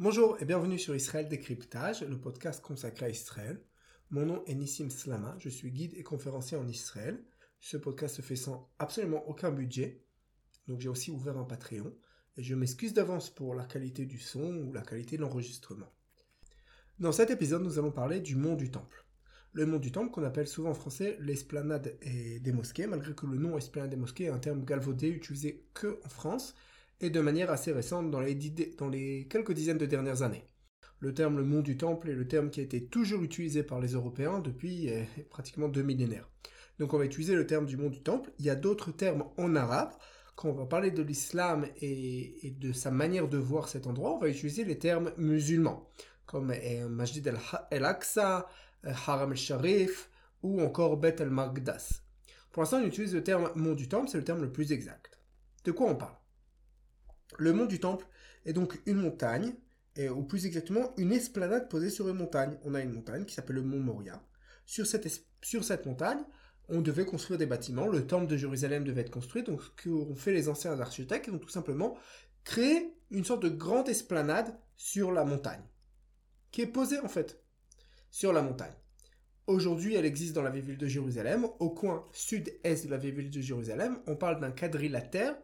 Bonjour et bienvenue sur Israël Décryptage, le podcast consacré à Israël. Mon nom est Nissim Slama, je suis guide et conférencier en Israël. Ce podcast se fait sans absolument aucun budget, donc j'ai aussi ouvert un Patreon et je m'excuse d'avance pour la qualité du son ou la qualité de l'enregistrement. Dans cet épisode, nous allons parler du mont du Temple. Le mont du Temple, qu'on appelle souvent en français l'esplanade des mosquées, malgré que le nom esplanade des mosquées est un terme galvaudé utilisé que en France et de manière assez récente dans les, quelques dizaines de dernières années. Le terme le mont du temple est le terme qui a été toujours utilisé par les Européens depuis eh, pratiquement deux millénaires. Donc on va utiliser le terme du mont du temple. Il y a d'autres termes en arabe. Quand on va parler de l'islam et, de sa manière de voir cet endroit, on va utiliser les termes musulmans, comme eh, Masjid el-Aqsa, eh, Haram el-Sharif ou encore Bet el-Magdas. Pour l'instant, on utilise le terme mont du temple, c'est le terme le plus exact. De quoi on parle? Le mont du Temple est donc une montagne, ou plus exactement une esplanade posée sur une montagne. On a une montagne qui s'appelle le mont Moria. Sur cette, montagne, on devait construire des bâtiments. Le temple de Jérusalem devait être construit. Donc, ce qu'ont fait les anciens architectes, ils ont tout simplement créé une sorte de grande esplanade sur la montagne, qui est posée en fait sur la montagne. Aujourd'hui, elle existe dans la ville de Jérusalem, au coin sud-est de la ville de Jérusalem. On parle d'un quadrilatère.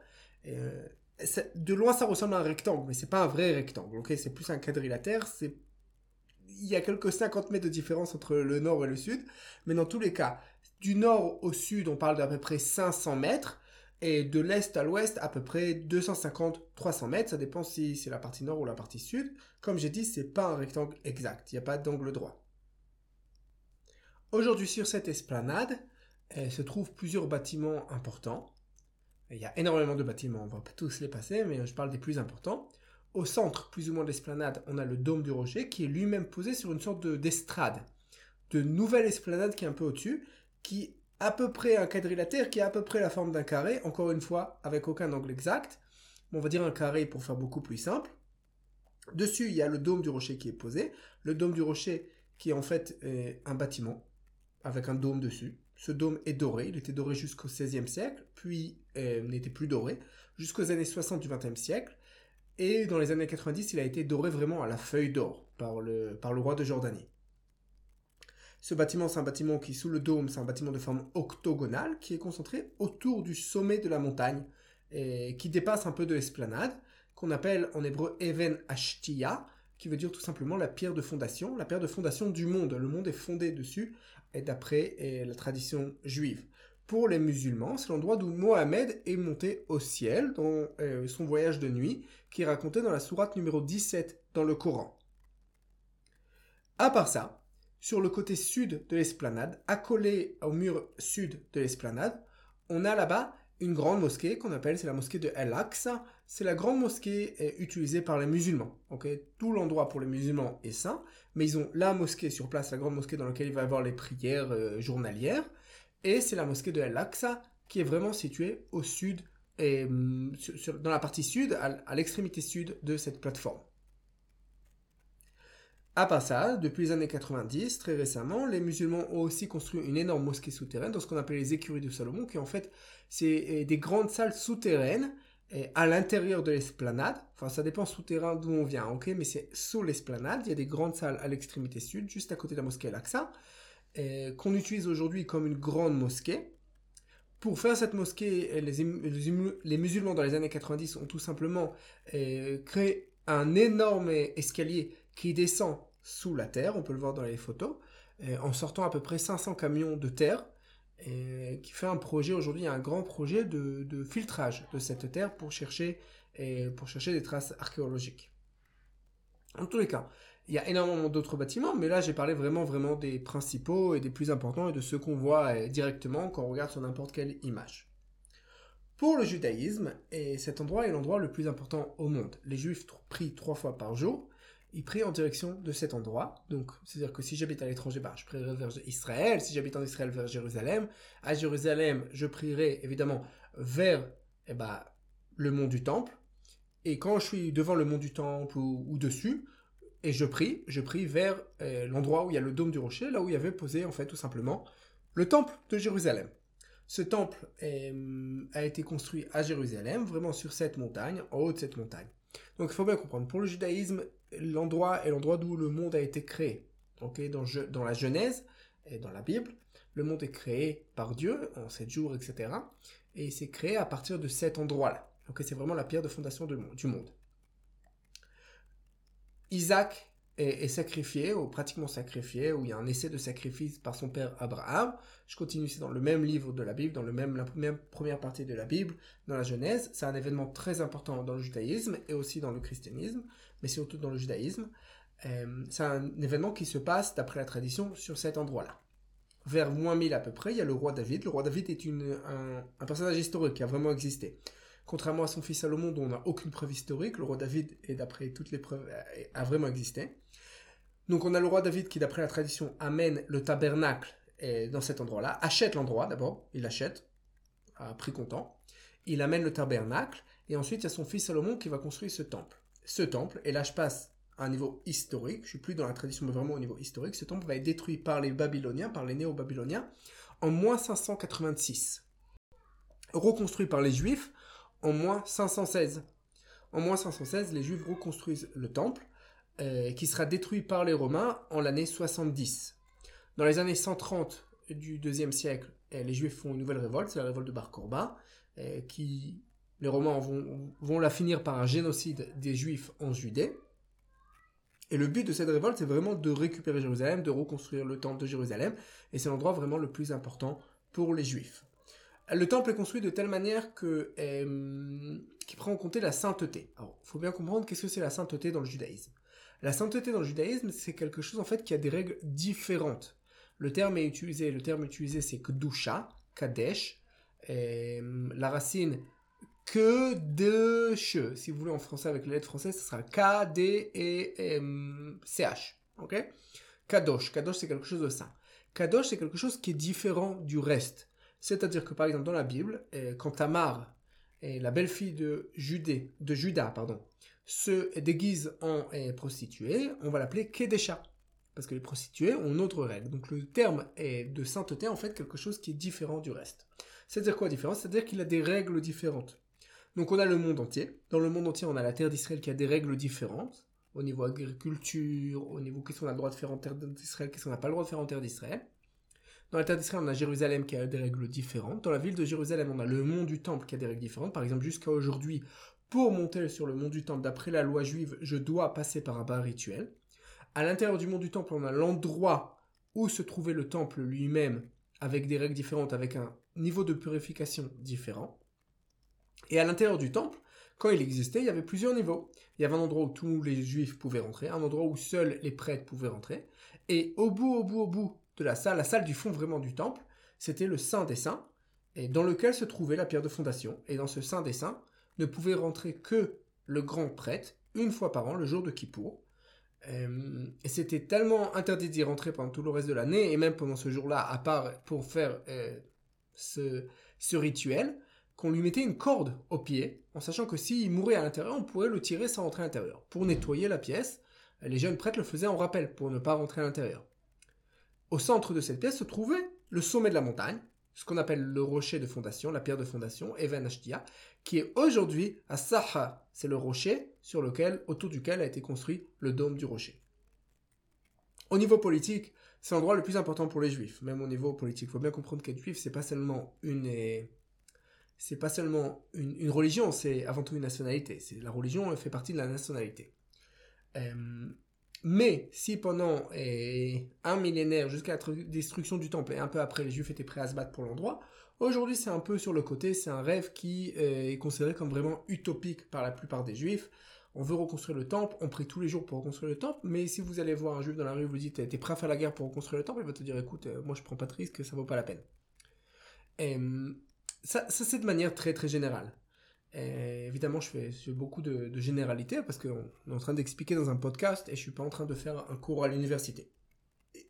Euh, de loin ça ressemble à un rectangle, mais c'est pas un vrai rectangle, ok? C'est plus un quadrilatère. Il y a quelques 50 mètres de différence entre le nord et le sud, mais dans tous les cas, du nord au sud, on parle d'à peu près 500 mètres, et de l'est à l'ouest, à peu près 250-300 mètres, ça dépend si c'est la partie nord ou la partie sud. Comme j'ai dit, c'est pas un rectangle exact, il n'y a pas d'angle droit. Aujourd'hui, sur cette esplanade, se trouvent plusieurs bâtiments importants. Il y a énormément de bâtiments, on va pas tous les passer, mais je parle des plus importants. Au centre, plus ou moins de l'esplanade, on a le dôme du rocher qui est lui-même posé sur une sorte d'estrade, de, nouvelle esplanade qui est un peu au-dessus, qui à peu près un quadrilatère, qui a à peu près la forme d'un carré, encore une fois avec aucun angle exact. On va dire un carré pour faire beaucoup plus simple. Dessus, il y a le dôme du rocher qui est posé. Le dôme du rocher qui est en fait un bâtiment avec un dôme dessus. Ce dôme est doré, il était doré jusqu'au XVIe siècle, puis euh, n'était plus doré, jusqu'aux années 60 du XXe siècle, et dans les années 90, il a été doré vraiment à la feuille d'or par le, par le roi de Jordanie. Ce bâtiment, c'est un bâtiment qui, sous le dôme, c'est un bâtiment de forme octogonale qui est concentré autour du sommet de la montagne et qui dépasse un peu de l'esplanade, qu'on appelle en hébreu Even Ashtia, qui veut dire tout simplement la pierre de fondation, la pierre de fondation du monde. Le monde est fondé dessus et d'après la tradition juive. Pour les musulmans, c'est l'endroit d'où Mohamed est monté au ciel dans euh, son voyage de nuit, qui est raconté dans la sourate numéro 17 dans le Coran. À part ça, sur le côté sud de l'esplanade, accolé au mur sud de l'esplanade, on a là-bas une grande mosquée qu'on appelle, c'est la mosquée de Al-Aqsa. C'est la grande mosquée utilisée par les musulmans. Tout l'endroit pour les musulmans est saint, mais ils ont la mosquée sur place, la grande mosquée dans laquelle il va y avoir les prières euh, journalières. Et c'est la mosquée de Al-Aqsa qui est vraiment située au sud, et, hum, dans la partie sud, à l'extrémité sud de cette plateforme. À part ça, depuis les années 90, très récemment, les musulmans ont aussi construit une énorme mosquée souterraine dans ce qu'on appelle les écuries de Salomon, qui en fait, c'est euh, des grandes salles souterraines à l'intérieur de l'esplanade. Enfin, ça dépend souterrain d'où on vient, ok, mais c'est sous l'esplanade. Il y a des grandes salles à l'extrémité sud, juste à côté de la mosquée Al-Aqsa, qu'on utilise aujourd'hui comme une grande mosquée. Pour faire cette mosquée, les, les, musulmans dans les années 90 ont tout simplement euh, créé un énorme escalier qui descend sous la terre, on peut le voir dans les photos, euh, en sortant à peu près 500 camions de terre, qui fait un projet aujourd'hui, un grand projet de, filtrage de cette terre pour chercher, pour chercher des traces archéologiques. En tous les cas, il y a énormément d'autres bâtiments, mais là j'ai parlé vraiment vraiment des principaux et des plus importants et de ceux qu'on voit euh, directement quand on regarde sur n'importe quelle image. Pour le judaïsme, et cet endroit est l'endroit le plus important au monde. Les juifs prient trois fois par jour, ils prient en direction de cet endroit. Donc, c'est-à-dire que si j'habite à l'étranger, bah, je prierai vers Israël. Si j'habite en Israël, vers Jérusalem. À Jérusalem, je prierai évidemment vers eh bah, le mont du Temple. Et quand je suis devant le mont du Temple ou, dessus, et je prie, je prie vers eh, l'endroit où il y a le dôme du rocher, là où il y avait posé en fait tout simplement le temple de Jérusalem. Ce temple a été construit à Jérusalem, vraiment sur cette montagne, en haut de cette montagne. Donc il faut bien comprendre, pour le judaïsme, l'endroit est l'endroit d'où le monde a été créé. Ok, dans, la Genèse et dans la Bible, le monde est créé par Dieu en sept jours, etc. Et c'est créé à partir de cet endroit-là. C'est vraiment la pierre de fondation du monde. Isaac est, sacrifié, ou pratiquement sacrifié, où il y a un essai de sacrifice par son père Abraham. Je continue, c'est dans le même livre de la Bible, dans le même, la première partie de la Bible, dans la Genèse. C'est un événement très important dans le judaïsme et aussi dans le christianisme, mais surtout dans le judaïsme. Euh, c'est un événement qui se passe, d'après la tradition, sur cet endroit-là. Vers moins 1000 à peu près, il y a le roi David. Le roi David est une, un, un personnage historique qui a vraiment existé. Contrairement à son fils Salomon, dont on n'a aucune preuve historique, le roi David, et d'après toutes les preuves, a vraiment existé. Donc on a le roi David qui, d'après la tradition, amène le tabernacle dans cet endroit-là, achète l'endroit d'abord, il achète, à prix comptant, il amène le tabernacle, et ensuite il y a son fils Salomon qui va construire ce temple. Ce temple, et là je passe à un niveau historique, je suis plus dans la tradition mais vraiment au niveau historique, ce temple va être détruit par les Babyloniens, par les Néo-Babyloniens, en moins 586. Reconstruit par les Juifs en moins 516. En moins 516, les Juifs reconstruisent le temple, euh, qui sera détruit par les Romains en l'année 70. Dans les années 130 du deuxième siècle, euh, les Juifs font une nouvelle révolte, c'est la révolte de Bar Korba, euh, qui les Romains vont, vont la finir par un génocide des Juifs en Judée. Et le but de cette révolte, c'est vraiment de récupérer Jérusalem, de reconstruire le temple de Jérusalem, et c'est l'endroit vraiment le plus important pour les Juifs. Le temple est construit de telle manière que euh, qui prend en compte la sainteté. Alors, faut bien comprendre qu'est-ce que c'est la sainteté dans le judaïsme. La sainteté dans le judaïsme, c'est quelque chose en fait qui a des règles différentes. Le terme est utilisé, le terme utilisé c'est kdusha, kadesh, la racine que de. Si vous voulez en français avec les lettres françaises, ce sera K, D et C H. Ok? Kadosh. Kadosh, c'est quelque chose de saint. Kadosh, c'est quelque chose qui est différent du reste. C'est-à-dire que par exemple dans la Bible, euh, quand Tamar, la belle-fille de, Judée, de Judas, pardon, se déguise en euh, prostituée, on va l'appeler Kedesha. Parce que les prostituées ont une autre règle. Donc le terme est de sainteté en fait quelque chose qui est différent du reste. C'est-à-dire quoi différent? C'est-à-dire qu'il a des règles différentes. Donc on a le monde entier. Dans le monde entier, on a la terre d'Israël qui a des règles différentes. Au niveau agriculture, au niveau qu'est-ce qu'on a le droit de faire en terre d'Israël, qu'est-ce qu'on n'a pas le droit de faire en terre d'Israël? Dans terre d'Israël, on a Jérusalem qui a des règles différentes. Dans la ville de Jérusalem, on a le mont du Temple qui a des règles différentes. Par exemple, jusqu'à aujourd'hui, pour monter sur le mont du Temple, d'après la loi juive, je dois passer par un bain rituel. À l'intérieur du mont du Temple, on a l'endroit où se trouvait le temple lui-même, avec des règles différentes, avec un niveau de purification différent. Et à l'intérieur du temple, quand il existait, il y avait plusieurs niveaux. Il y avait un endroit où tous les juifs pouvaient rentrer, un endroit où seuls les prêtres pouvaient rentrer. Et au bout, au bout, au bout la salle, la salle du fond vraiment du temple, c'était le Saint des Saints, et dans lequel se trouvait la pierre de fondation. Et dans ce Saint des Saints, ne pouvait rentrer que le grand prêtre, une fois par an, le jour de Kippour. Euh, et c'était tellement interdit d'y rentrer pendant tout le reste de l'année, et même pendant ce jour-là, à part pour faire euh, ce, ce rituel, qu'on lui mettait une corde au pied, en sachant que s'il mourait à l'intérieur, on pourrait le tirer sans rentrer à l'intérieur. Pour nettoyer la pièce, les jeunes prêtres le faisaient en rappel pour ne pas rentrer à l'intérieur. Au centre de cette pièce se trouvait le sommet de la montagne, ce qu'on appelle le rocher de fondation, la pierre de fondation, Even Ashtia, qui est aujourd'hui à Saha. C'est le rocher sur lequel, autour duquel a été construit le dôme du rocher. Au niveau politique, c'est l'endroit le plus important pour les juifs, même au niveau politique. Il faut bien comprendre qu'être juif, c'est pas seulement une, pas seulement une, une religion, c'est avant tout une nationalité. C'est la religion fait partie de la nationalité. Euh, mais si pendant eh, un millénaire, jusqu'à la destruction du temple et un peu après, les Juifs étaient prêts à se battre pour l'endroit, aujourd'hui c'est un peu sur le côté, c'est un rêve qui eh, est considéré comme vraiment utopique par la plupart des Juifs. On veut reconstruire le temple, on prie tous les jours pour reconstruire le temple, mais si vous allez voir un Juif dans la rue, vous dites t'es prêt à faire la guerre pour reconstruire le temple, il va te dire écoute, euh, moi je prends pas de risque, ça vaut pas la peine. Ça, ça c'est de manière très très générale évidemment, je fais, beaucoup de, généralités parce qu'on est en train d'expliquer dans un podcast et je suis pas en train de faire un cours à l'université.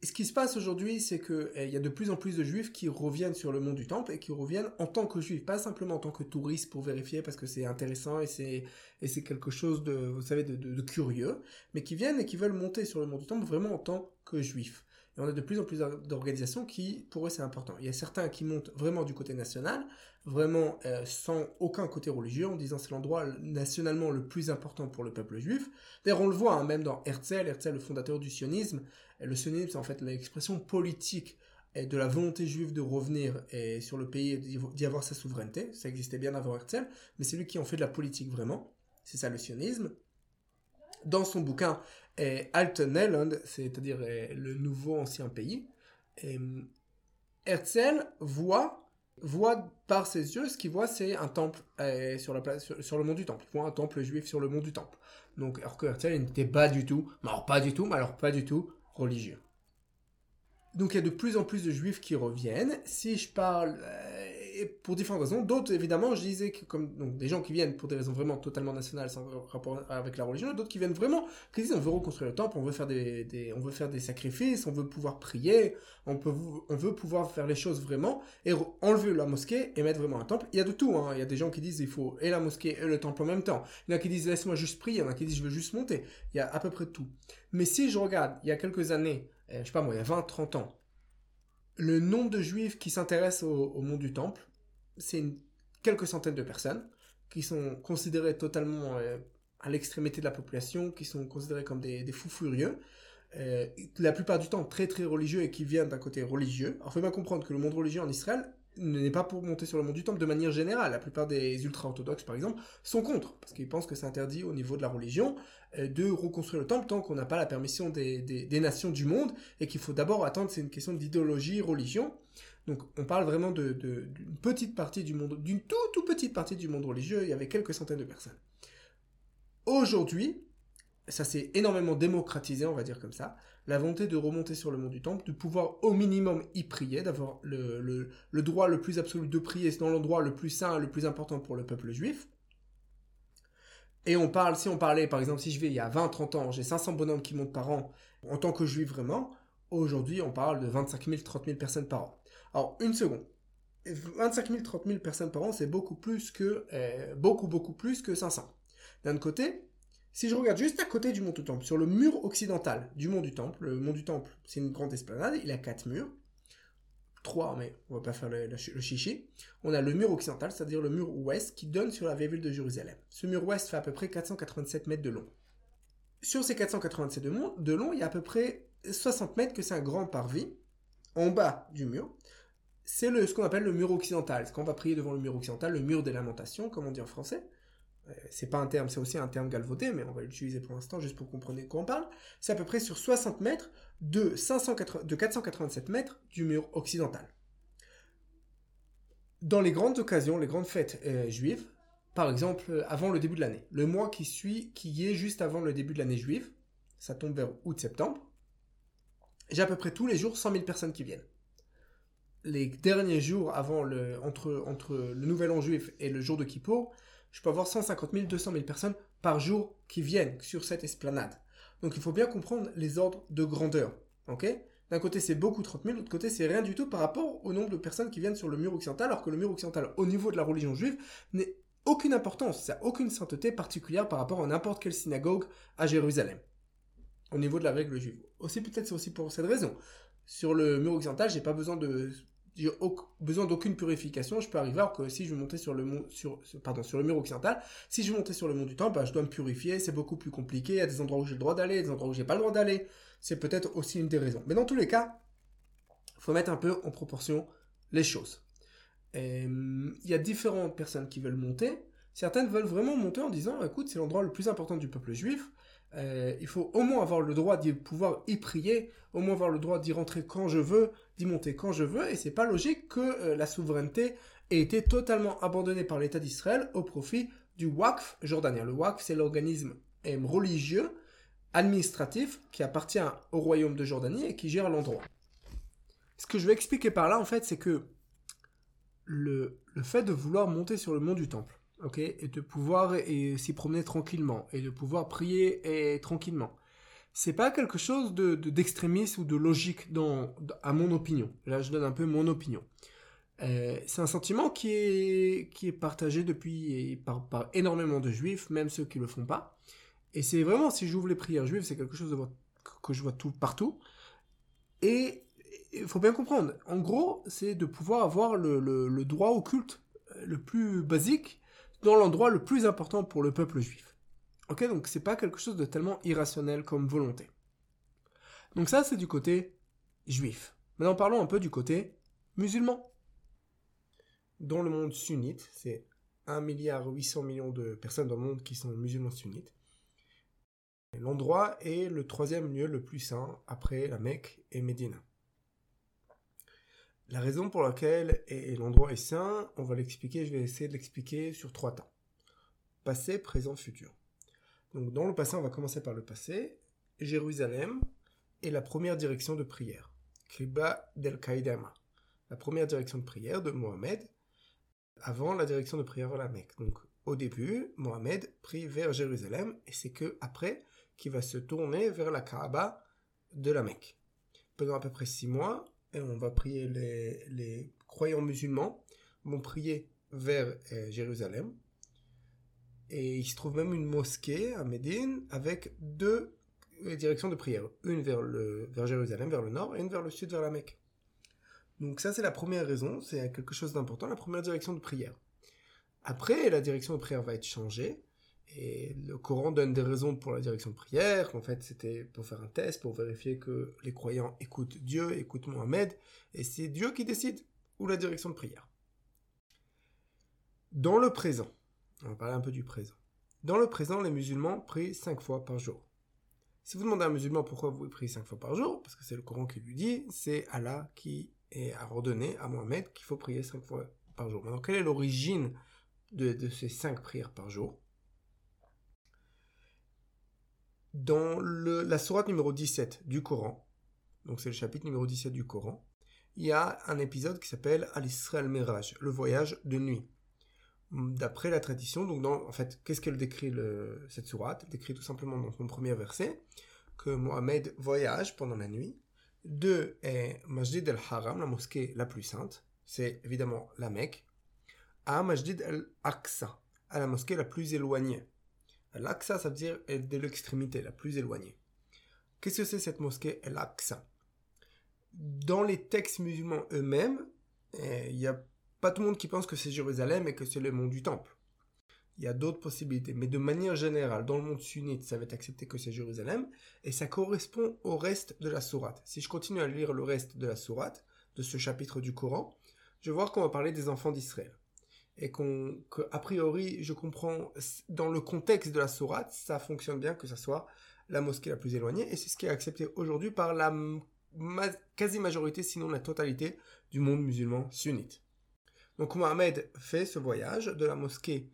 Ce qui se passe aujourd'hui, c'est qu'il eh, y a de plus en plus de juifs qui reviennent sur le monde du temple et qui reviennent en tant que juifs, pas simplement en tant que touristes pour vérifier parce que c'est intéressant et c'est, et c'est quelque chose de, vous savez, de, de, curieux, mais qui viennent et qui veulent monter sur le monde du temple vraiment en tant que juifs. Et on a de plus en plus d'organisations qui, pour eux, c'est important. Il y a certains qui montent vraiment du côté national, vraiment euh, sans aucun côté religieux, en disant c'est l'endroit nationalement le plus important pour le peuple juif. D'ailleurs, on le voit hein, même dans Herzl, Herzl, le fondateur du sionisme. Et le sionisme, c'est en fait l'expression politique de la volonté juive de revenir et sur le pays d'y avoir sa souveraineté. Ça existait bien avant Herzl, mais c'est lui qui en fait de la politique vraiment. C'est ça le sionisme. Dans son bouquin Alten c'est-à-dire le nouveau ancien pays, Herzl voit voit par ses yeux, ce qu'il voit, c'est un temple place, sur, le mont du temple. Il voit un temple juif sur le mont du temple. Donc, alors que Herzl n'était pas du tout, alors pas du tout, mais alors pas du tout religieux. Donc il y a de plus en plus de juifs qui reviennent. Si je parle euh, pour différentes raisons, d'autres évidemment, je disais que comme des gens qui viennent pour des raisons vraiment totalement nationales sans rapport avec la religion, d'autres qui viennent vraiment qui disent on veut reconstruire le temple, on veut faire des, on veut faire des sacrifices, on veut pouvoir prier, on peut on veut pouvoir faire les choses vraiment et enlever la mosquée et mettre vraiment un temple. Il y a de tout. Hein. Il y a des gens qui disent il faut et la mosquée et le temple en même temps. Il y en a qui disent laisse-moi juste prier, il y en a qui disent je veux juste monter. Il y a à peu près tout. Mais si je regarde, il y a quelques années euh, je sais pas moi, il y a 20, 30 ans, le nombre de juifs qui s'intéressent au, monde du temple, c'est quelques centaines de personnes qui sont considérées totalement euh, à l'extrémité de la population, qui sont considérés comme des, fous furieux, euh, la plupart du temps très très religieux et qui viennent d'un côté religieux. Alors, faut bien comprendre que le monde religieux en Israël n'est pas pour monter sur le monde du temple de manière générale. La plupart des ultra-orthodoxes, par exemple, sont contre, parce qu'ils pensent que c'est interdit au niveau de la religion euh, de reconstruire le temple tant qu'on n'a pas la permission des, nations du monde, et qu'il faut d'abord attendre, c'est une question d'idéologie, religion. Donc on parle vraiment d'une petite partie du monde, d'une toute, petite partie du monde religieux, il y avait quelques centaines de personnes. Aujourd'hui, ça s'est énormément démocratisé, on va dire comme ça, la volonté de remonter sur le mont du temple, de pouvoir au minimum y prier, d'avoir le, droit le plus absolu de prier dans l'endroit le plus saint, le plus important pour le peuple juif. Et on parle, si on parlait, par exemple, si je vais il y a 20, 30 ans, j'ai 500 bonhommes qui montent par an en tant que juif vraiment, aujourd'hui on parle de 25 000, 30 000 personnes par an. Alors, une seconde. 25 000, 30 000 personnes par an, c'est beaucoup plus que, euh, beaucoup, beaucoup plus que 500. D'un côté, si je regarde juste à côté du mont du Temple, sur le mur occidental du mont du Temple, le mont du Temple, c'est une grande esplanade, il a quatre murs. Trois, mais on va pas faire le, chichi. On a le mur occidental, c'est-à-dire le mur ouest, qui donne sur la ville de Jérusalem. Ce mur ouest fait à peu près 487 mètres de long. Sur ces 487 de, de long, il y a à peu près 60 mètres que c'est un grand parvis, en bas du mur. C'est ce qu'on appelle le mur occidental. Quand on va prier devant le mur occidental, le mur des lamentations, comme on dit en français. Euh, c'est pas un terme, c'est aussi un terme galvaudé, mais on va l'utiliser pour l'instant juste pour comprendre de quoi on parle. C'est à peu près sur 60 mètres de, 580, de 487 mètres du mur occidental. Dans les grandes occasions, les grandes fêtes euh, juives, par exemple euh, avant le début de l'année, le mois qui suit, qui est juste avant le début de l'année juive, ça tombe vers août-septembre, j'ai à peu près tous les jours 100 000 personnes qui viennent. Les derniers jours avant le, entre, entre le nouvel an juif et le jour de Kippour, je peux avoir 150 000, 200 000 personnes par jour qui viennent sur cette esplanade. Donc il faut bien comprendre les ordres de grandeur. ok? D'un côté c'est beaucoup 30 000, de l'autre côté c'est rien du tout par rapport au nombre de personnes qui viennent sur le mur occidental, alors que le mur occidental au niveau de la religion juive n'est aucune importance, ça n'a aucune sainteté particulière par rapport à n'importe quelle synagogue à Jérusalem. Au niveau de la règle juive. Aussi peut-être c'est aussi pour cette raison. Sur le mur occidental, j'ai pas besoin de j'ai besoin d'aucune purification, je peux arriver que si je montais sur le mont, sur le mur occidental, si je montais sur le mont du temple, bah, je dois me purifier, c'est beaucoup plus compliqué, il y a des endroits où j'ai le droit d'aller, des endroits où j'ai pas le droit d'aller, c'est peut-être aussi une des raisons. Mais dans tous les cas, faut mettre un peu en proportion les choses. Il y a différentes personnes qui veulent monter, certaines veulent vraiment monter en disant, écoute, c'est l'endroit le plus important du peuple juif, euh, il faut au moins avoir le droit d'y pouvoir y prier, au moins avoir le droit d'y rentrer quand je veux, d'y monter quand je veux, et c'est pas logique que euh, la souveraineté ait été totalement abandonnée par l'État d'Israël au profit du Waqf jordanien. Le Waqf, c'est l'organisme religieux, administratif, qui appartient au royaume de Jordanie et qui gère l'endroit. Ce que je vais expliquer par là, en fait, c'est que le, le fait de vouloir monter sur le mont du temple, ok, et de pouvoir s'y promener tranquillement, et de pouvoir prier et, tranquillement. C'est pas quelque chose de, d'extrémiste ou de logique à mon opinion. Là, je donne un peu mon opinion. Euh, c'est un sentiment qui est, qui est partagé depuis par, par énormément de juifs, même ceux qui le font pas. Et c'est vraiment, si j'ouvre les prières juives, c'est quelque chose de, que je vois tout partout. Et il faut bien comprendre, en gros, c'est de pouvoir avoir le, droit au culte euh, le plus basique dans l'endroit le plus important pour le peuple juif. Ok, donc c'est pas quelque chose de tellement irrationnel comme volonté. Donc ça, c'est du côté juif. Maintenant, parlons un peu du côté musulman. Dans le monde sunnite, c'est 1 milliard 800 millions de personnes dans le monde qui sont musulmans sunnites. L'endroit est le troisième lieu le plus saint après la Mecque et Médine. La raison pour laquelle l'endroit est saint, on va l'expliquer, je vais essayer de l'expliquer sur trois temps. Passé, présent, futur. Donc dans le passé, on va commencer par le passé. Jérusalem est la première direction de prière. Kriba del Kaidama. La première direction de prière de Mohamed avant la direction de prière vers la Mecque. Donc au début, Mohamed prie vers Jérusalem et c'est que après qu'il va se tourner vers la Kaaba de la Mecque. Pendant à peu près six mois, on va prier les, croyants musulmans vont prier vers euh, Jérusalem. Et il se trouve même une mosquée à Médine avec deux euh, directions de prière. Une vers, le, vers Jérusalem, vers le nord, et une vers le sud, vers la Mecque. Donc ça, c'est la première raison, c'est quelque chose d'important, la première direction de prière. Après, la direction de prière va être changée, et le Coran donne des raisons pour la direction de prière, qu'en fait c'était pour faire un test, pour vérifier que les croyants écoutent Dieu, écoutent Mohamed, et c'est Dieu qui décide où la direction de prière. Dans le présent, on va parler un peu du présent. Dans le présent, les musulmans prient cinq fois par jour. Si vous demandez à un musulman pourquoi vous priez cinq fois par jour, parce que c'est le Coran qui lui dit, c'est Allah qui a ordonné à Mohamed qu'il faut prier cinq fois par jour. Maintenant, quelle est l'origine de, ces cinq prières par jour? Dans la sourate numéro 17 du Coran, donc c'est le chapitre numéro 17 du Coran, il y a un épisode qui s'appelle Al-Isra al-Miraj, le voyage de nuit. D'après la tradition, donc dans, en fait, qu'est-ce qu'elle décrit cette sourate? Elle décrit tout simplement dans son premier verset que Mohamed voyage pendant la nuit. Est Masjid al-Haram, la mosquée la plus sainte, c'est évidemment la Mecque, à Masjid al-Aqsa, la mosquée la plus éloignée. Al-Aqsa, ça veut dire de l'extrémité, la plus éloignée. Qu'est-ce que c'est cette mosquée Al-Aqsa? Dans les textes musulmans eux-mêmes, eh, il n'y a pas tout le monde qui pense que c'est Jérusalem et que c'est le mont du Temple. Il y a d'autres possibilités, mais de manière générale, dans le monde sunnite, ça va être accepté que c'est Jérusalem, et ça correspond au reste de la sourate. Si je continue à lire le reste de la sourate, de ce chapitre du Coran, je vais voir qu'on va parler des enfants d'Israël et qu'on, priori, je comprends, dans le contexte de la sourate, ça fonctionne bien que ce soit la mosquée la plus éloignée, et c'est ce qui est accepté aujourd'hui par la quasi-majorité, sinon la totalité, du monde musulman sunnite. Donc Mohamed fait ce voyage de la mosquée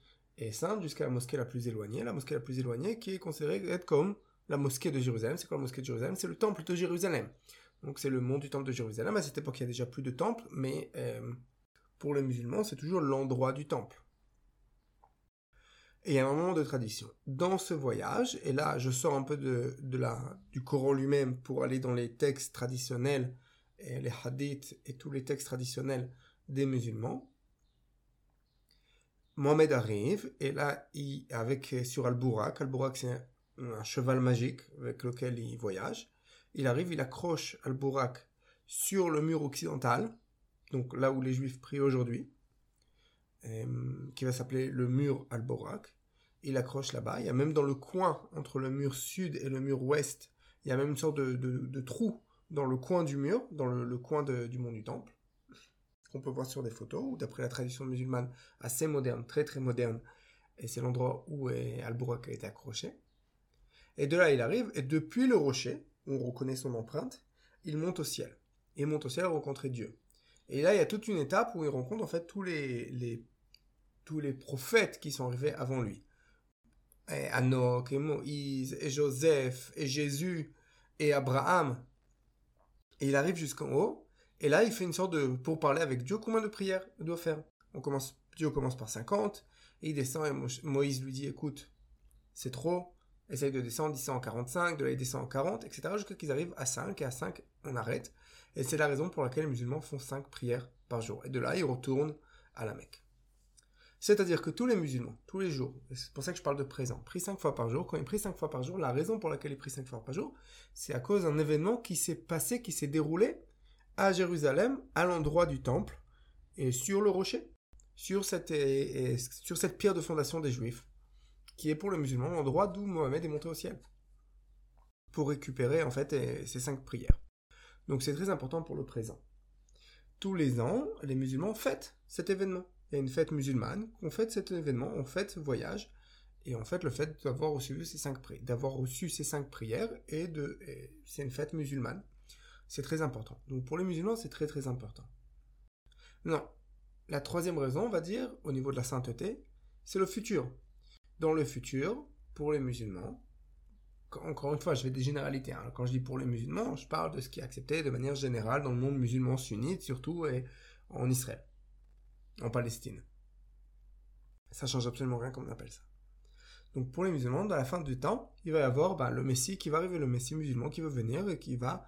sainte jusqu'à la mosquée la plus éloignée, la mosquée la plus éloignée qui est considérée comme la mosquée de Jérusalem. C'est quoi la mosquée de Jérusalem? C'est le temple de Jérusalem. Donc c'est le mont du temple de Jérusalem. À cette époque, il y a déjà plus de temples, mais euh, pour les musulmans, c'est toujours l'endroit du temple. Et il y a un moment de tradition. Dans ce voyage, et là je sors un peu du Coran lui-même pour aller dans les textes traditionnels, et les hadiths et tous les textes traditionnels des musulmans, Mohamed arrive, et là, il, avec, sur Al-Burak, Al-Burak c'est un, cheval magique avec lequel il voyage, il arrive, il accroche Al-Burak sur le mur occidental, donc là où les juifs prient aujourd'hui, euh, qui va s'appeler le mur Al-Borak. Il accroche là-bas. Il y a même dans le coin, entre le mur sud et le mur ouest, il y a même une sorte de, trou dans le coin du mur, dans le, coin du mont du Temple, qu'on peut voir sur des photos, ou d'après la tradition musulmane assez moderne, très très moderne, et c'est l'endroit où Al-Borak a été accroché. Et de là, il arrive, et depuis le rocher, où on reconnaît son empreinte, il monte au ciel. Il monte au ciel à rencontrer Dieu. Et là, il y a toute une étape où il rencontre en fait tous les, tous les prophètes qui sont arrivés avant lui. Et et Moïse, et Joseph, et Jésus, et Abraham. Et il arrive jusqu'en haut, et là, il fait une sorte de... Pour parler avec Dieu, combien de prières il doit faire? On commence, Dieu commence par 50, et il descend, et Moïse lui dit, écoute, c'est trop, essaye de descendre, il descend en 45, de là il descend en 40, etc. Jusqu'à qu'ils arrivent à 5, et à 5, on arrête. Et c'est la raison pour laquelle les musulmans font 5 prières par jour. Et de là, ils retournent à la Mecque. C'est-à-dire que tous les musulmans, tous les jours, c'est pour ça que je parle de présent, pris cinq fois par jour, quand il est pris cinq fois par jour, la raison pour laquelle il est pris cinq fois par jour, c'est à cause d'un événement qui s'est passé, qui s'est déroulé à Jérusalem, à l'endroit du temple, et sur le rocher, sur cette, pierre de fondation des Juifs, qui est pour les musulmans l'endroit d'où Mohamed est monté au ciel, pour récupérer en fait ces cinq prières. Donc c'est très important pour le présent. Tous les ans, les musulmans fêtent cet événement. Il y a une fête musulmane, on fête cet événement, on fête ce voyage, et en fait le fait d'avoir reçu ces cinq prières, d'avoir reçu ces cinq prières, et de, c'est une fête musulmane. C'est très important. Donc pour les musulmans, c'est très très important. Non. La troisième raison, on va dire, au niveau de la sainteté, c'est le futur. Dans le futur, pour les musulmans, encore une fois, je vais des généralités. Hein. Quand je dis pour les musulmans, je parle de ce qui est accepté de manière générale dans le monde musulman sunnite, surtout et en Israël, en Palestine. Ça change absolument rien comme on appelle ça. Donc pour les musulmans, dans la fin du temps, il va y avoir ben, le Messie qui va arriver, le Messie musulman qui va venir et qui va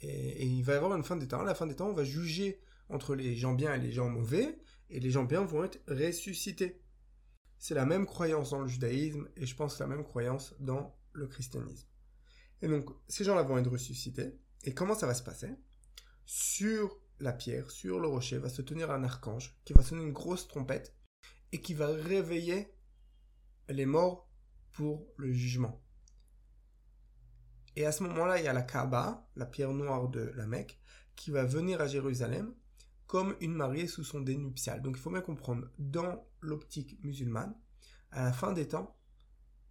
et, il va y avoir une fin des temps. À la fin des temps, on va juger entre les gens bien et les gens mauvais, et les gens bien vont être ressuscités. C'est la même croyance dans le judaïsme, et je pense la même croyance dans le christianisme. Et donc, ces gens-là vont être ressuscités. Et comment ça va se passer? Sur la pierre, sur le rocher, va se tenir un archange qui va sonner une grosse trompette et qui va réveiller les morts pour le jugement. Et à ce moment-là, il y a la Kaaba, la pierre noire de la Mecque, qui va venir à Jérusalem comme une mariée sous son dénuptial. Donc il faut bien comprendre, dans l'optique musulmane, à la fin des temps,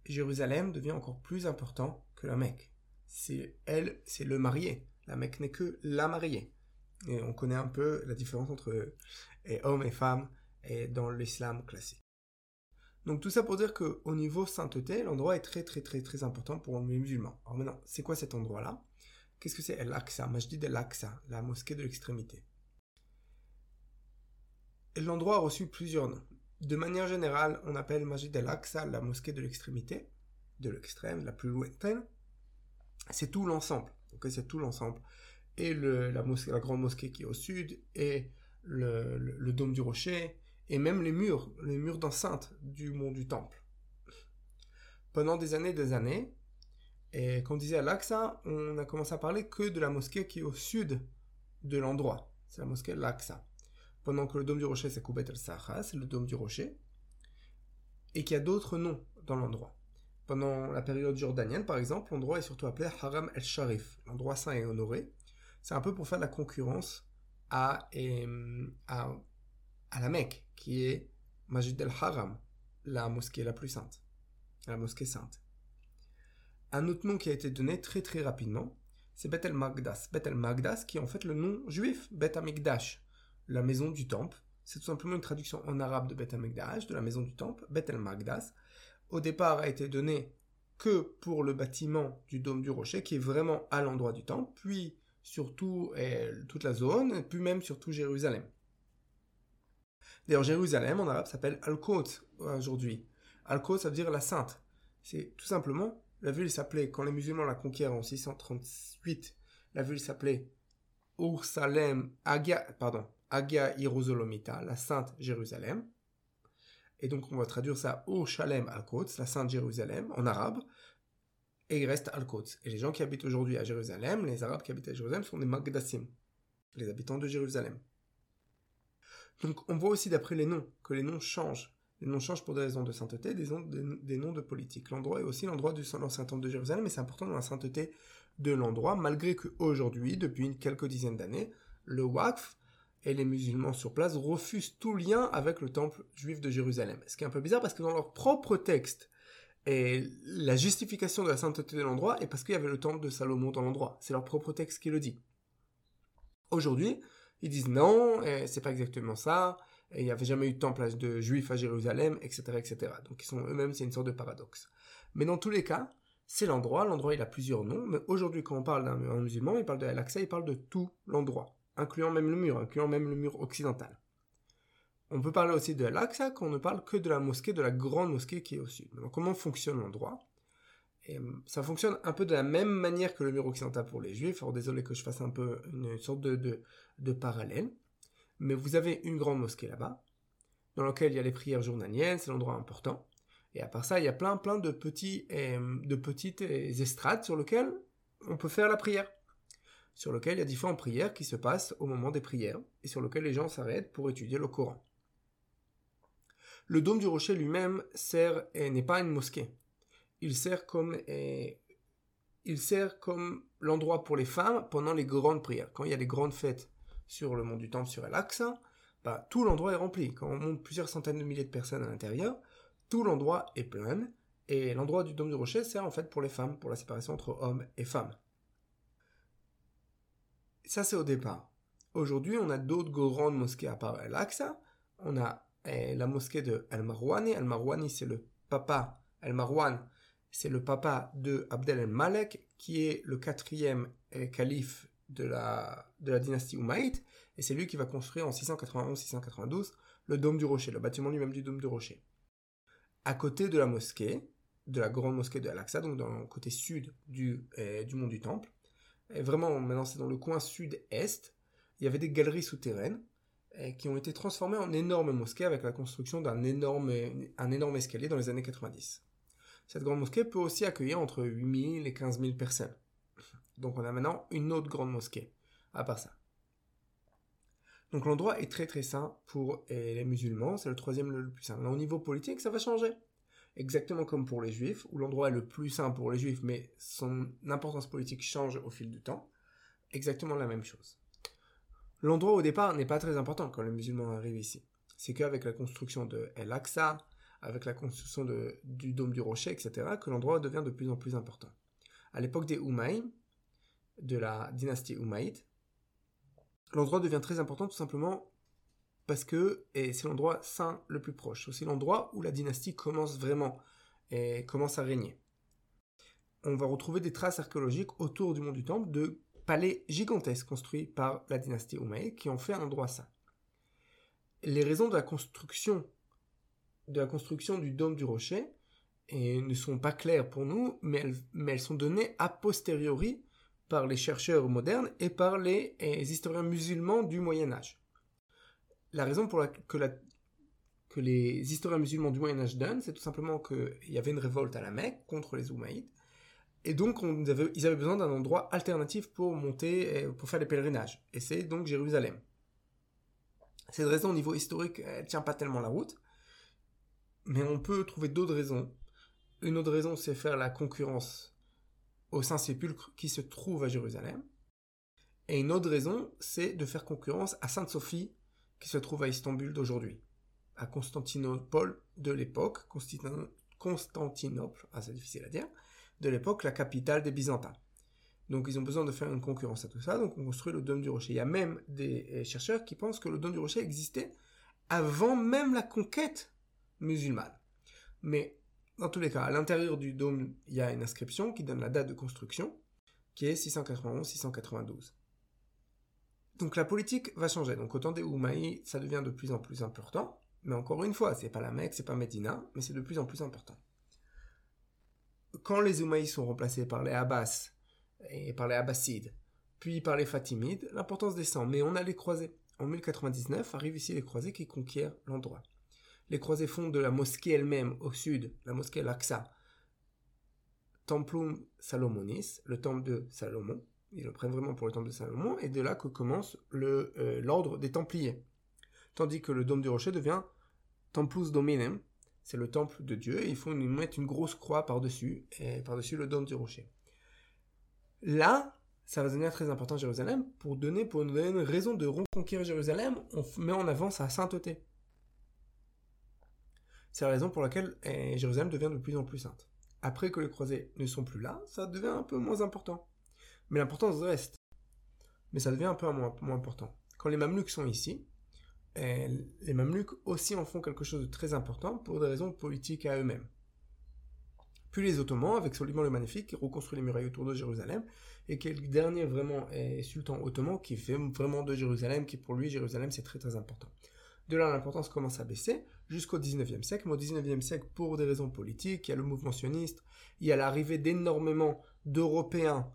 Jérusalem devient encore plus important que la Mecque. C'est elle, c'est le marié. La Mecque n'est que la mariée. Et on connaît un peu la différence entre hommes et femmes dans l'islam classique. Donc tout ça pour dire qu'au niveau sainteté, l'endroit est très très très très important pour les musulmans. Alors maintenant, c'est quoi cet endroit-là? Qu'est-ce que c'est El-Aqsa Majdi el-Aqsa, la mosquée de l'extrémité? L'endroit a reçu plusieurs noms. De manière générale, on appelle Majid el-Aqsa la mosquée de l'extrémité, de l'extrême, la plus lointaine. C'est tout l'ensemble. C'est tout l'ensemble. Et la grande mosquée qui est au sud, et le dôme du rocher, et même les murs, les murs d'enceinte du mont du temple. Pendant des années et des années, et on disait Al-Aqsa, on a commencé à parler que de la mosquée qui est au sud de l'endroit. C'est la mosquée Al-Aqsa. Pendant que le dôme du rocher, c'est Koubet al-Sahra, c'est le dôme du rocher. Et qu'il y a d'autres noms dans l'endroit. Pendant la période jordanienne, par exemple, l'endroit est surtout appelé Haram el-Sharif, l'endroit saint et honoré. C'est un peu pour faire la concurrence à, à à la Mecque, qui est Majid el-Haram, la mosquée la plus sainte, la mosquée sainte. Un autre nom qui a été donné très très rapidement, c'est Bet el-Magdas. Bet el-Magdas qui est en fait le nom juif, Bet Amikdash, la maison du temple. C'est tout simplement une traduction en arabe de Bet Amikdash, de la maison du temple, Bet el-Magdas. Au départ a été donné que pour le bâtiment du dôme du rocher, qui est vraiment à l'endroit du temple, puis surtout toute la zone, puis même surtout Jérusalem. D'ailleurs, Jérusalem en arabe s'appelle Al-Quds aujourd'hui. Al-Quds, ça veut dire la sainte. C'est tout simplement, la ville s'appelait, quand les musulmans la conquièrent en 638, la ville s'appelait Ursalem, Agia, pardon, Agia Hierosolomita, la sainte Jérusalem. Et donc on va traduire ça Urshalem Al-Quds, la sainte Jérusalem en arabe. Et il reste Al-Quds. Et les gens qui habitent aujourd'hui à Jérusalem, les Arabes qui habitent à Jérusalem, sont des Magdassim, les habitants de Jérusalem. Donc on voit aussi d'après les noms que les noms changent. Les noms changent pour des raisons de sainteté, des, noms, de politique. L'endroit est aussi l'endroit de l'ancien temple de Jérusalem, mais c'est important dans la sainteté de l'endroit, malgré qu'aujourd'hui, depuis quelques dizaines d'années, le Waqf et les musulmans sur place refusent tout lien avec le temple juif de Jérusalem. Ce qui est un peu bizarre parce que dans leur propre texte, et la justification de la sainteté de l'endroit est parce qu'il y avait le temple de Salomon dans l'endroit. C'est leur propre texte qui le dit. Aujourd'hui, ils disent non, c'est pas exactement ça, il n'y avait jamais eu de temple de juifs à Jérusalem, etc., etc. Donc ils sont eux-mêmes, c'est une sorte de paradoxe. Mais dans tous les cas, c'est l'endroit, l'endroit il a plusieurs noms, mais aujourd'hui quand on parle d'un musulman, il parle de Al-Aqsa, il parle de tout l'endroit, incluant même le mur, incluant même le mur occidental. On peut parler aussi de Al-Aqsa quand on ne parle que de la mosquée, de la grande mosquée qui est au sud. Comment fonctionne l'endroit? Hum, ça fonctionne un peu de la même manière que le mur occidental pour les juifs. Alors désolé que je fasse un peu une sorte de, parallèle. Mais vous avez une grande mosquée là-bas. dans lequel il y a les prières journalières, c'est l'endroit important. Et à part ça, il y a plein plein de petits de petites estrades sur lesquelles on peut faire la prière. Sur lesquelles il y a différentes prières qui se passent au moment des prières et sur lesquelles les gens s'arrêtent pour étudier le Coran. Le dôme du rocher lui-même sert et n'est pas une mosquée. Il sert comme il sert comme l'endroit pour les femmes pendant les grandes prières. Quand il y a les grandes fêtes sur le mont du Temple, sur El-Aqsa, bah, tout l'endroit est rempli. Quand on monte plusieurs centaines de milliers de personnes à l'intérieur, tout l'endroit est plein. Et l'endroit du dôme du rocher sert en fait pour les femmes, pour la séparation entre hommes et femmes. Ça, c'est au départ. Aujourd'hui, on a d'autres grandes mosquées à part El-Aqsa. On a eh, la mosquée de Al-Marwani. Al-Marwani, c'est le papa. Al-Marwan, c'est le papa de Abdel el-Malek, qui est le quatrième eh, calife de la, de la dynastie Umayyad, et c'est lui qui va construire en 691-692 le dôme du rocher, le bâtiment lui-même du dôme du rocher. À côté de la mosquée, de la grande mosquée de Al-Aqsa, donc dans le côté sud du, eh, du mont du Temple, et vraiment maintenant c'est dans le coin sud-est, il y avait des galeries souterraines eh, qui ont été transformées en énormes mosquées avec la construction d'un énorme, un énorme escalier dans les années 90. Cette grande mosquée peut aussi accueillir entre 8000 et 15 000 personnes. Donc on a maintenant une autre grande mosquée, à part ça. Donc l'endroit est très très sain pour eh, les musulmans, c'est le troisième le plus sain. Là, au niveau politique, ça va changer. Exactement comme pour les juifs, où l'endroit est le plus sain pour les juifs, mais son importance politique change au fil du temps. Exactement la même chose. L'endroit au départ n'est pas très important quand les musulmans arrivent ici. C'est qu'avec la construction de El Aqsa, avec la construction du dôme du rocher, etc., que l'endroit devient de plus en plus important. À l'époque des Umayyads, de la dynastie Umayyad, l'endroit devient très important tout simplement parce que c'est l'endroit saint le plus proche. C'est l'endroit où la dynastie commence vraiment et commence à régner. On va retrouver des traces archéologiques autour du mont du Temple de palais gigantesques construits par la dynastie Umayyad qui ont fait un endroit saint. Les raisons de la construction de la construction du dôme du rocher et ne sont pas claires pour nous, mais elles, sont données a posteriori par les chercheurs modernes et par les, historiens musulmans du Moyen Âge. La raison pour laquelle que, les historiens musulmans du Moyen Âge donnent, c'est tout simplement qu'il y avait une révolte à la Mecque contre les Umayyads, et donc ils avaient besoin d'un endroit alternatif pour monter, pour faire les pèlerinages, et c'est donc Jérusalem. Cette raison au niveau historique, elle tient pas tellement la route, mais on peut trouver d'autres raisons. Une autre raison, c'est faire la concurrence au Saint-Sépulcre qui se trouve à Jérusalem. Et une autre raison, c'est de faire concurrence à Sainte-Sophie qui se trouve à Istanbul d'aujourd'hui. À Constantinople de l'époque, Constantinople, ah c'est difficile à dire, de l'époque la capitale des Byzantins. Donc ils ont besoin de faire une concurrence à tout ça, donc on construit le dôme du rocher. Il y a même des euh, chercheurs qui pensent que le dôme du rocher existait avant même la conquête musulmane. Mais dans tous les cas, à l'intérieur du dôme, il y a une inscription qui donne la date de construction, qui est 691-692. Donc la politique va changer. Donc au temps des Umayyads, ça devient de plus en plus important. Mais encore une fois, c'est pas la Mecque, c'est pas Médina, mais c'est de plus en plus important. Quand les Umayyads sont remplacés par les Abbas et par les Abbasides, puis par les Fatimides, l'importance descend. Mais on a les croisés. En 1099 arrivent ici les croisés qui conquièrent l'endroit les croisés fondent de la mosquée elle-même au sud, la mosquée Al-Aqsa, Templum Salomonis, le temple de Salomon. Ils le prennent vraiment pour le temple de Salomon, et de là que commence euh, l'ordre des Templiers. Tandis que le dôme du rocher devient Templus Dominem, c'est le temple de Dieu, et ils font une, mettre une grosse croix par-dessus, par-dessus le dôme du rocher. Là, ça va devenir très important Jérusalem, pour donner, pour donner une raison de reconquérir Jérusalem, on met en avant sa sainteté. C'est la raison pour laquelle eh, Jérusalem devient de plus en plus sainte. Après que les croisés ne sont plus là, ça devient un peu moins important. Mais l'importance reste. Mais ça devient un peu moins, important. Quand les Mameluks sont ici, eh, les Mameluks aussi en font quelque chose de très important pour des raisons politiques à eux-mêmes. Puis les Ottomans, avec Soliman le Magnifique, qui reconstruit les murailles autour de Jérusalem, et qui est le dernier vraiment eh, sultan ottoman qui fait vraiment de Jérusalem, qui pour lui, Jérusalem, c'est très très important. De là, l'importance commence à baisser jusqu'au 19e siècle. Mais au 19e siècle, pour des raisons politiques, il y a le mouvement sioniste, il y a l'arrivée d'énormément d'Européens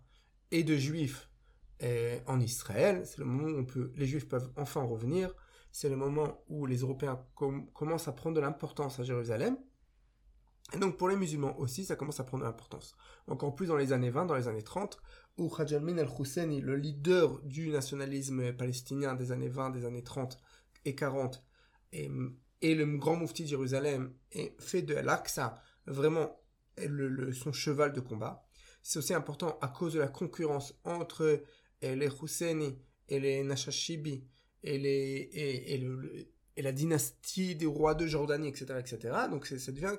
et de Juifs eh, en Israël. C'est le moment où les Juifs peuvent enfin revenir. c'est le moment où les Européens commencent à prendre de l'importance à Jérusalem. Et donc pour les musulmans aussi, ça commence à prendre de l'importance. Encore plus dans les années 20, dans les années 30, où Khadj al-Min al-Husseini, le leader du nationalisme palestinien des années 20, des années 30 et 40, et, le grand moufti de Jérusalem, et fait de Al-Aqsa vraiment son cheval de combat. C'est aussi important à cause de la concurrence entre les Husseini et les Nashashibi et, et, et, la dynastie des rois de Jordanie, etc. etc. Donc ça devient